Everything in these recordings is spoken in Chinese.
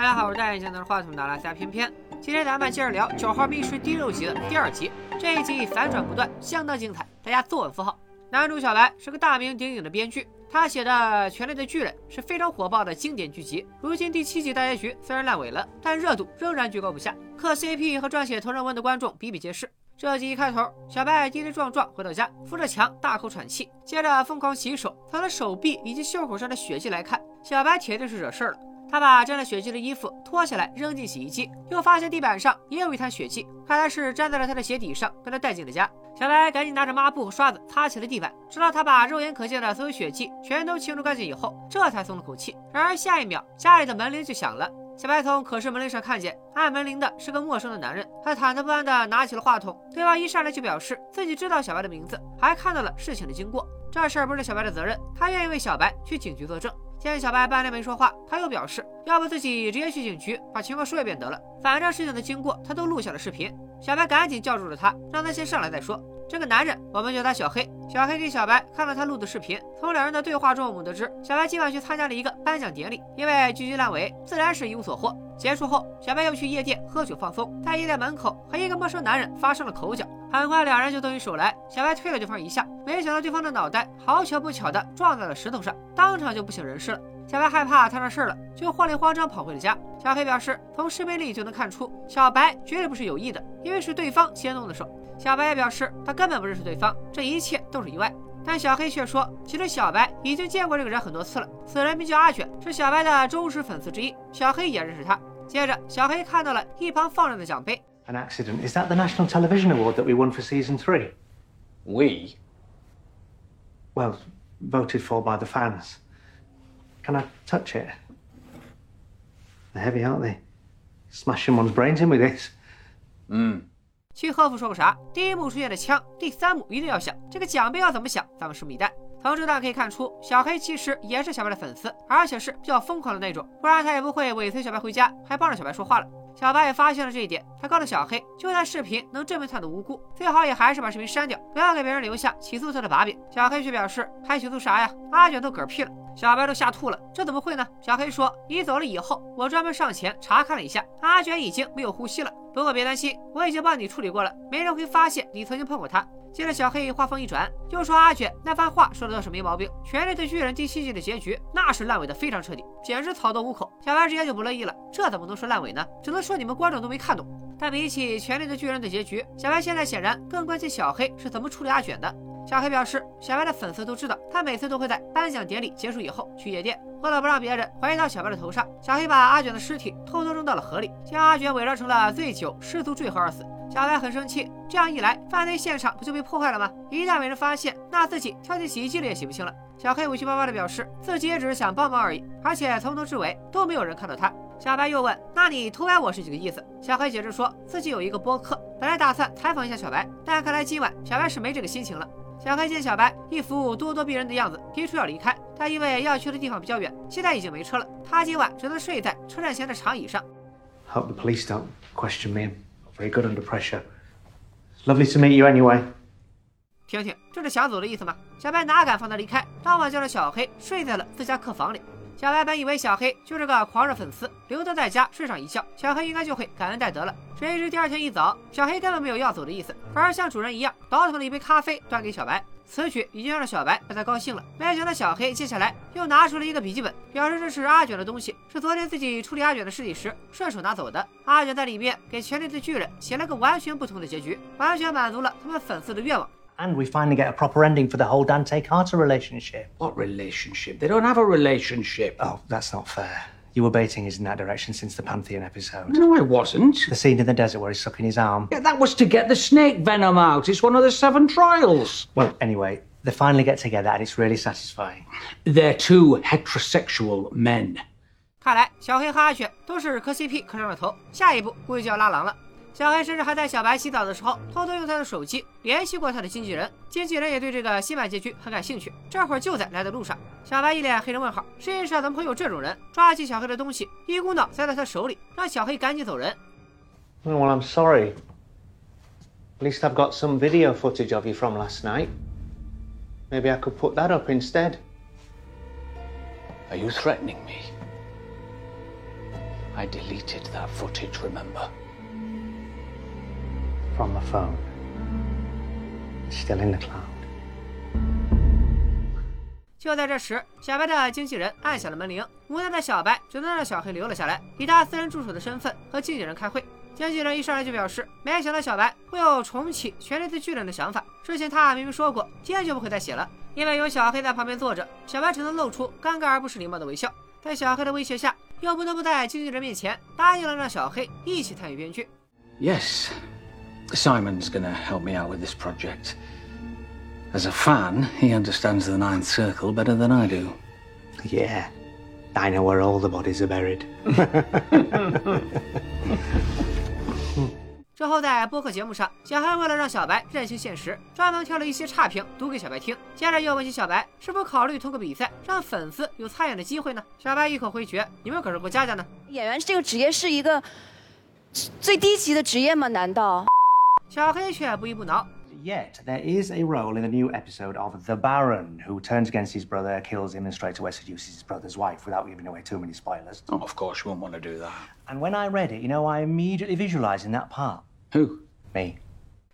大家好，我是戴眼镜拿着话筒的拉加偏偏。今天咱们接着聊《九号密室》第六集的第二集。这一集反转不断，相当精彩，大家坐稳扶好。男主小白是个大名鼎鼎的编剧，他写的《权力的巨人》是非常火爆的经典剧集。如今第七集大结局虽然烂尾了，但热度仍然居高不下，磕 CP 和撰写同人文的观众比比皆是。这集一开头，小白跌跌撞撞回到家，扶着墙大口喘气，接着疯狂洗手。从他手臂以及袖口上的血迹来看，小白铁定是惹事儿了。他把沾了血迹的衣服脱下来扔进洗衣机，又发现地板上也有一滩血迹，看来是粘在了他的鞋底上，被他带进了家。小白赶紧拿着抹布和刷子擦起了地板，直到他把肉眼可见的所有血迹全都清除干净以后，这才松了口气。然而下一秒，家里的门铃就响了。小白从可视门铃上看见，按门铃的是个陌生的男人。他忐忑不安地拿起了话筒，对方一上来就表示自己知道小白的名字，还看到了事情的经过。这事儿不是小白的责任，他愿意为小白去警局作证。见小白半天没说话，他又表示要不自己直接去警局把情况说一遍得了，反正事情的经过他都录下了视频。小白赶紧叫住了他，让他先上来再说。这个男人，我们叫他小黑。小黑给小白看了他录的视频，从两人的对话中，我们得知小白今晚去参加了一个颁奖典礼，因为剧集烂尾，自然是一无所获。结束后，小白又去夜店喝酒放松，在夜店门口和一个陌生男人发生了口角，很快两人就动起手来。小白推了对方一下，没想到对方的脑袋好巧不巧的撞在了石头上，当场就不省人事了。小白害怕摊上事儿了，就慌里慌张跑回了家。小黑表示，从视频里就能看出，小白绝对不是有意的，因为是对方先动的手。小白也表示，他根本不认识对方，这一切都是意外。但小黑却说，其实小白已经见过这个人很多次了。此人名叫阿卷，是小白的忠实粉丝之一。小黑也认识他。接着，小黑看到了一旁放着的奖杯。An accident. Is that the national television award that we won for season three? We? Well, voted for by the fans. Can I touch it? They're heavy, aren't they? Smashing one's brains in with this. 嗯。 去贺服说过啥？第一幕出现的枪，第三幕一定要响。这个奖杯要怎么响？咱们拭目以待。从这段可以看出，小黑其实也是小白的粉丝，而且是比较疯狂的那种，不然他也不会尾随小白回家，还帮着小白说话了。小白也发现了这一点，他告诉小黑，就算视频能证明他的无辜，最好也还是把视频删掉，不要给别人留下起诉他的把柄。小黑却表示，还起诉啥呀？阿卷都嗝屁了。小白都吓吐了，这怎么会呢？小黑说：“你走了以后，我专门上前查看了一下，阿卷已经没有呼吸了。不过别担心，我已经帮你处理过了，没人会发现你曾经碰过他。”接着，小黑话锋一转，就说阿卷那番话说的倒是没毛病。《权力的巨人》第七季的结局那是烂尾的非常彻底，简直草动无口。小白直接就不乐意了，这怎么能说烂尾呢？只能说你们观众都没看懂。但比起《权力的巨人》的结局，小白现在显然更关心小黑是怎么处理阿卷的。小黑表示，小白的粉丝都知道，他每次都会在颁奖典礼结束以后去夜店，为了不让别人怀疑到小白的头上，小黑把阿卷的尸体偷偷扔到了河里，将阿卷伪装成了醉酒失足坠河而死。小白很生气，这样一来，犯罪现场不就被破坏了吗？一旦被人发现，那自己跳进洗衣机里也洗不清了。小黑委屈巴巴地表示，自己也只是想帮忙而已，而且从头至尾都没有人看到他。小白又问：“那你偷拍我是几个意思？”小黑解释说自己有一个播客，本来打算采访一下小白，但看来今晚小白是没这个心情了。小黑见小白一副咄咄逼人的样子，提出要离开，但因为要去的地方比较远，现在已经没车了。他今晚只能睡在车站前的长椅上。Hope the police don't question me. Very good under pressure. Lovely to meet you anyway. 听听，这是想走的意思吗？小白哪敢放他离开，当晚就让小黑睡在了自家客房里。小白本以为小黑就是个狂热粉丝，留他在家睡上一觉，小黑应该就会感恩戴德了。谁知第二天一早，小黑根本没有要走的意思，反而像主人一样倒腾了一杯咖啡端给小白。此举已经让小白不太高兴了。没想到小黑接下来又拿出了一个笔记本，表示这是阿卷的东西，是昨天自己处理阿卷的尸体时顺手拿走的。阿卷在里面给权力的巨人写了个完全不同的结局，完全满足了他们粉丝的愿望。And we finally get a proper ending for the whole Dante Carter relationship. What relationship? They don't have a relationship. Oh, that's not fair. You were baiting us in that direction since the Pantheon episode. No, I wasn't. The scene in the desert where he's sucking his arm. Yeah, that was to get the snake venom out. It's one of the seven trials. Well, anyway, they finally get together and it's really satisfying. They're two heterosexual men. 看来小黑和阿雪都是磕 CP 磕上了头，下一步估计就要拉郎了。 小黑甚至还在小白洗澡的时候，偷偷用他的手机联系过他的经纪人，经纪人也对这个新版结局很感兴趣，这会儿就在来的路上。小白一脸黑人问号，世界上怎么会有这种人？抓起小黑的东西，一股脑塞在他手里，让小黑赶紧走人。Well, I'm sorry. At least I've got some video footage of you from last night. Maybe I could put that up instead. Are you threatening me? I deleted that footage, remember? Um 就在这时，小白的经纪人按响了门铃，无奈的小白只能让小黑留了下来，以他私人助手的身份和经纪人开会。经纪人一上来就表示，没想到小白会有重启《权力的巨人》的想法。之前他明明说过，坚决不会再写了。因为有小黑在旁边坐着，小白只能露出尴尬而不失礼貌的微笑。在小黑的威胁下，又不得不在经纪人面前答应了让小黑一起参与编剧。Yes, Simon's gonna help me out with this project. As a fan, he understands the Ninth Circle better than I do. Yeah. I know where all the bodies are buried. 之后在播客节目上，小黑为了让小白认清现实，专门挑了一些差评读给小白听。接着又问起小白是否考虑通过比赛让粉丝有参演的机会呢？小白一口回绝：“你们可是过家家呢。”演员这个职业是一个最低级的职业吗？难道？小黑却不依不挠。Yet, there is a role in the new episode of The Baron who turns against his brother, kills him, and straight away seduces his brother's wife without giving away too many spoilers. Oh, of course, you won't want to do that. And when I read it, you know, I immediately visualized in that part. Who? Me.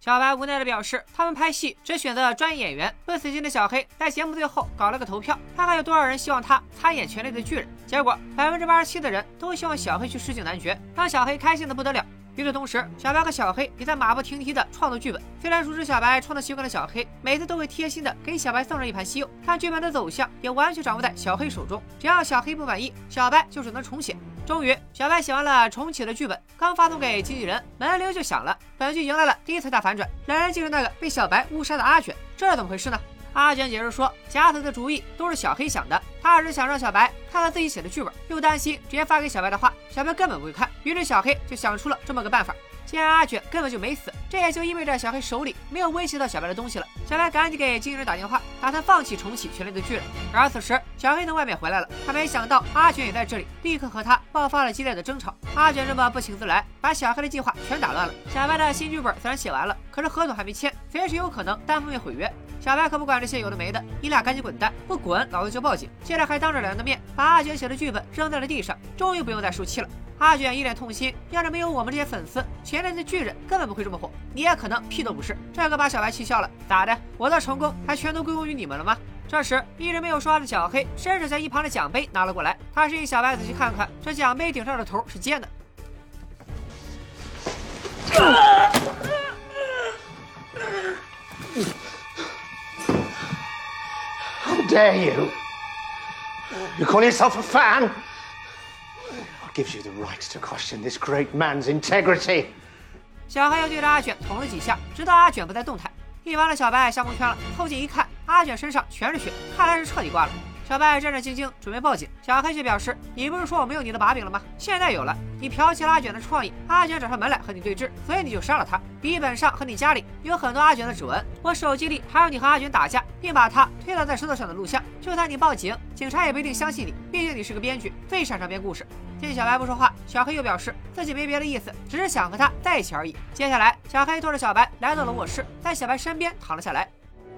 小白无奈的表示，他们拍戏只选择专业演员。不死心的小黑在节目最后搞了个投票，看看有多少人希望他参演《权力的巨人》。结果百分之八十七的人都希望小黑去试镜男爵，让小黑开心的不得了。与此同时，小白和小黑也在马不停蹄地创作剧本。虽然熟知小白创作习惯的小黑，每次都会贴心的给小白送上一盘西柚，但剧本的走向也完全掌握在小黑手中。只要小黑不满意，小白就只能重写。终于，小白写完了重启的剧本，刚发送给经纪人，门铃就响了。本剧迎来了第一次大反转，来人竟是那个被小白误杀的阿卷，这是怎么回事呢？阿卷解释说，假死的主意都是小黑想的，他只是想让小白看看自己写的剧本，又担心直接发给小白的话，小白根本不会看。于是小黑就想出了这么个办法。既然阿卷根本就没死，这也就意味着小黑手里没有威胁到小白的东西了。小白赶紧给经纪人打电话，打算放弃重启《权力的巨人》。而此时，小黑从外面回来了，他没想到阿卷也在这里，立刻和他爆发了激烈的争吵。阿卷这么不请自来，把小黑的计划全打乱了。小白的新剧本虽然写完了，可是合同还没签，随时有可能单方面毁约。小白可不管这些有的没的，你俩赶紧滚蛋！不滚，老子就报警！接着还当着两人的面把阿卷写的剧本扔在了地上，终于不用再受气了。阿卷一脸痛心，要是没有我们这些粉丝，前面的巨人根本不会这么火，你也可能屁都不是。这可把小白气笑了，咋的？我的成功还全都归功于你们了吗？这时，一直没有说话的小黑伸手将一旁的奖杯拿了过来，他示意小白仔细看看，这奖杯顶上的头是尖的。How dare you? You call yourself a fan? Gives you the right to question this great man's integrity? 小黑又对着阿卷捅了几下，直到阿卷不再动弹。一旁的小白吓蒙圈了，凑近一看，阿卷身上全是血，看来是彻底挂了。小白战战兢兢，准备报警。小黑却表示：“你不是说我没有你的把柄了吗？现在有了，你剽窃了阿卷的创意，阿卷找上门来和你对峙，所以你就杀了他。笔记本上和你家里有很多阿卷的指纹，我手机里还有你和阿卷打架，并把他推倒在石头上的录像。就算你报警，警察也不一定相信你，毕竟你是个编剧，最擅长编故事。”见小白不说话，小黑又表示自己没别的意思，只是想和他在一起而已。接下来，小黑拖着小白来到了卧室，在小白身边躺了下来。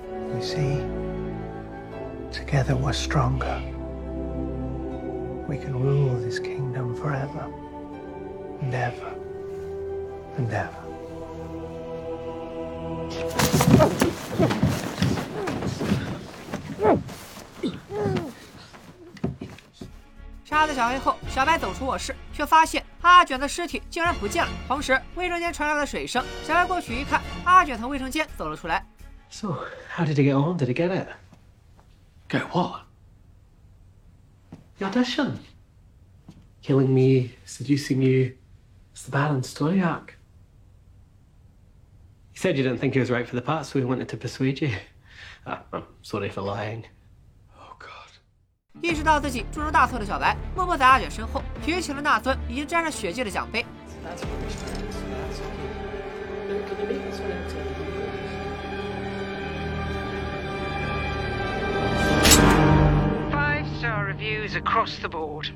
You see, together we're stronger. We can rule this kingdom forever never, and ever. 杀死小黑后，小白走出卧室，却发现阿卷的尸体竟然不见了。同时，卫生间传来了水声。小白过去一看，阿卷从卫生间走了出来。 So, how did he get on? Did he get it? Get what? The audition. Killing me, seducing you. It's the Baron story arc. You said you didn't think he was right for the part, so we wanted to persuade you. Ah, I'm sorry for lying. 意识到自己铸成大错的小白，默默在阿卷身后举起了那尊已经沾上血迹的奖杯。Five star reviews across the board.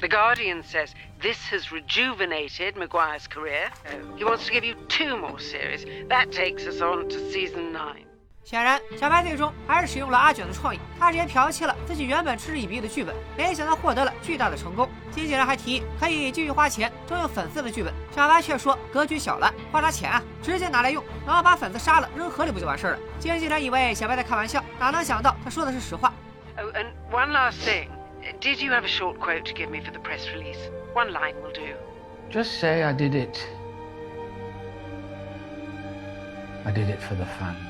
The Guardian says this has rejuvenated Maguire's career. He wants to give you two more series. That takes us on to season nine. 显然，小白最终还是使用了阿卷的创意，他直接剽窃了自己原本嗤之以鼻的剧本，没想到获得了巨大的成功。经纪人还提议可以继续花钱征用粉丝的剧本，小白却说格局小了，花啥钱啊？直接拿来用，然后把粉丝杀了扔河里不就完事儿了？经纪人以为小白在开玩笑，哪能想到他说的是实话。Oh, and one last thing. Did you have a short quote to give me for the press release? One line will do. Just say I did it. I did it for the fans.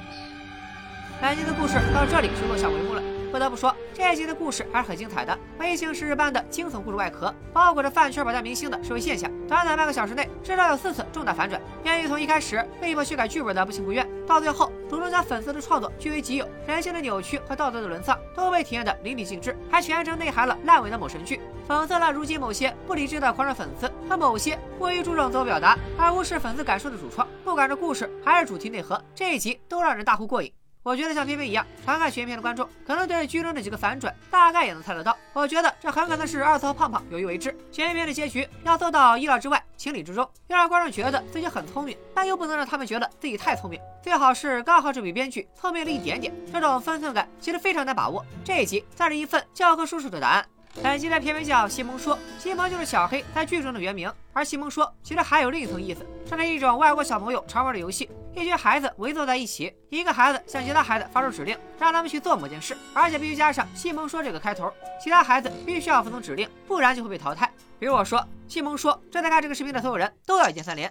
本集的故事到这里是落下帷幕了。不得不说，这一集的故事还是很精彩的，微型史诗般的惊悚故事外壳，包裹着饭圈百大明星的社会现象。短短半个小时内，至少有四次重大反转。编剧从一开始被迫修改剧本的不情不愿，到最后主动将粉丝的创作据为己有，人性的扭曲和道德的沦丧都被体验得淋漓尽致，还全程内含了烂尾的某神剧，讽刺了如今某些不理智的狂热粉丝和某些过于注重自我表达而无视粉丝感受的主创。不管是故事还是主题内核，这一集都让人大呼过瘾。我觉得像偏偏一样常看悬疑片的观众，可能对剧中的几个反转大概也能猜得到。我觉得这很可能是二次和胖胖有意为之。悬疑片的结局要做到意料之外、情理之中，要让观众觉得自己很聪明，但又不能让他们觉得自己太聪明。最好是刚好只比编剧聪明了一点点，这种分寸感其实非常难把握。这一集算是一份教科书式的答案。本集的片名叫西蒙说，西蒙就是小黑在剧中的原名，而西蒙说其实还有另一层意思，这是一种外国小朋友常玩的游戏。一群孩子围坐在一起，一个孩子向其他孩子发出指令，让他们去做某件事，而且必须加上西蒙说这个开头，其他孩子必须要服从指令，不然就会被淘汰。比如我说，西蒙说，正在看这个视频的所有人都要一键三连。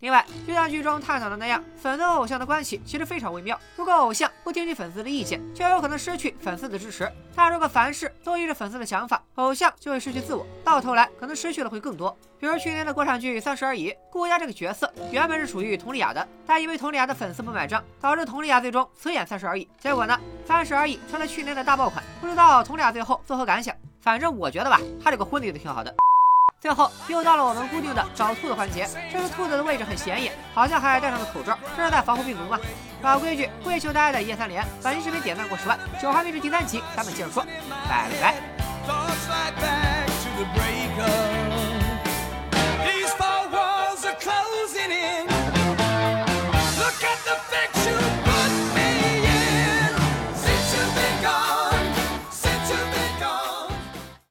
另外，就像剧中探讨的那样，粉丝和偶像的关系其实非常微妙。如果偶像不听取粉丝的意见，就有可能失去粉丝的支持；但如果凡事都依着粉丝的想法，偶像就会失去自我，到头来可能失去的会更多。比如去年的国产剧《三十而已》，顾佳这个角色原本是属于佟丽娅的，但因为佟丽娅的粉丝不买账，导致佟丽娅最终辞演《三十而已》。结果呢，《三十而已》成了去年的大爆款。不知道佟丽娅最后作何感想？反正我觉得吧，她这个婚礼的挺好的。最后又到了我们固定的找兔子环节。这次兔子的位置很显眼，好像还戴上了口罩，这是在防护病毒吗？老规矩，跪求大家的一键三连，本期视频点赞过十万。九号秘制第三集，咱们接着说，拜了个拜。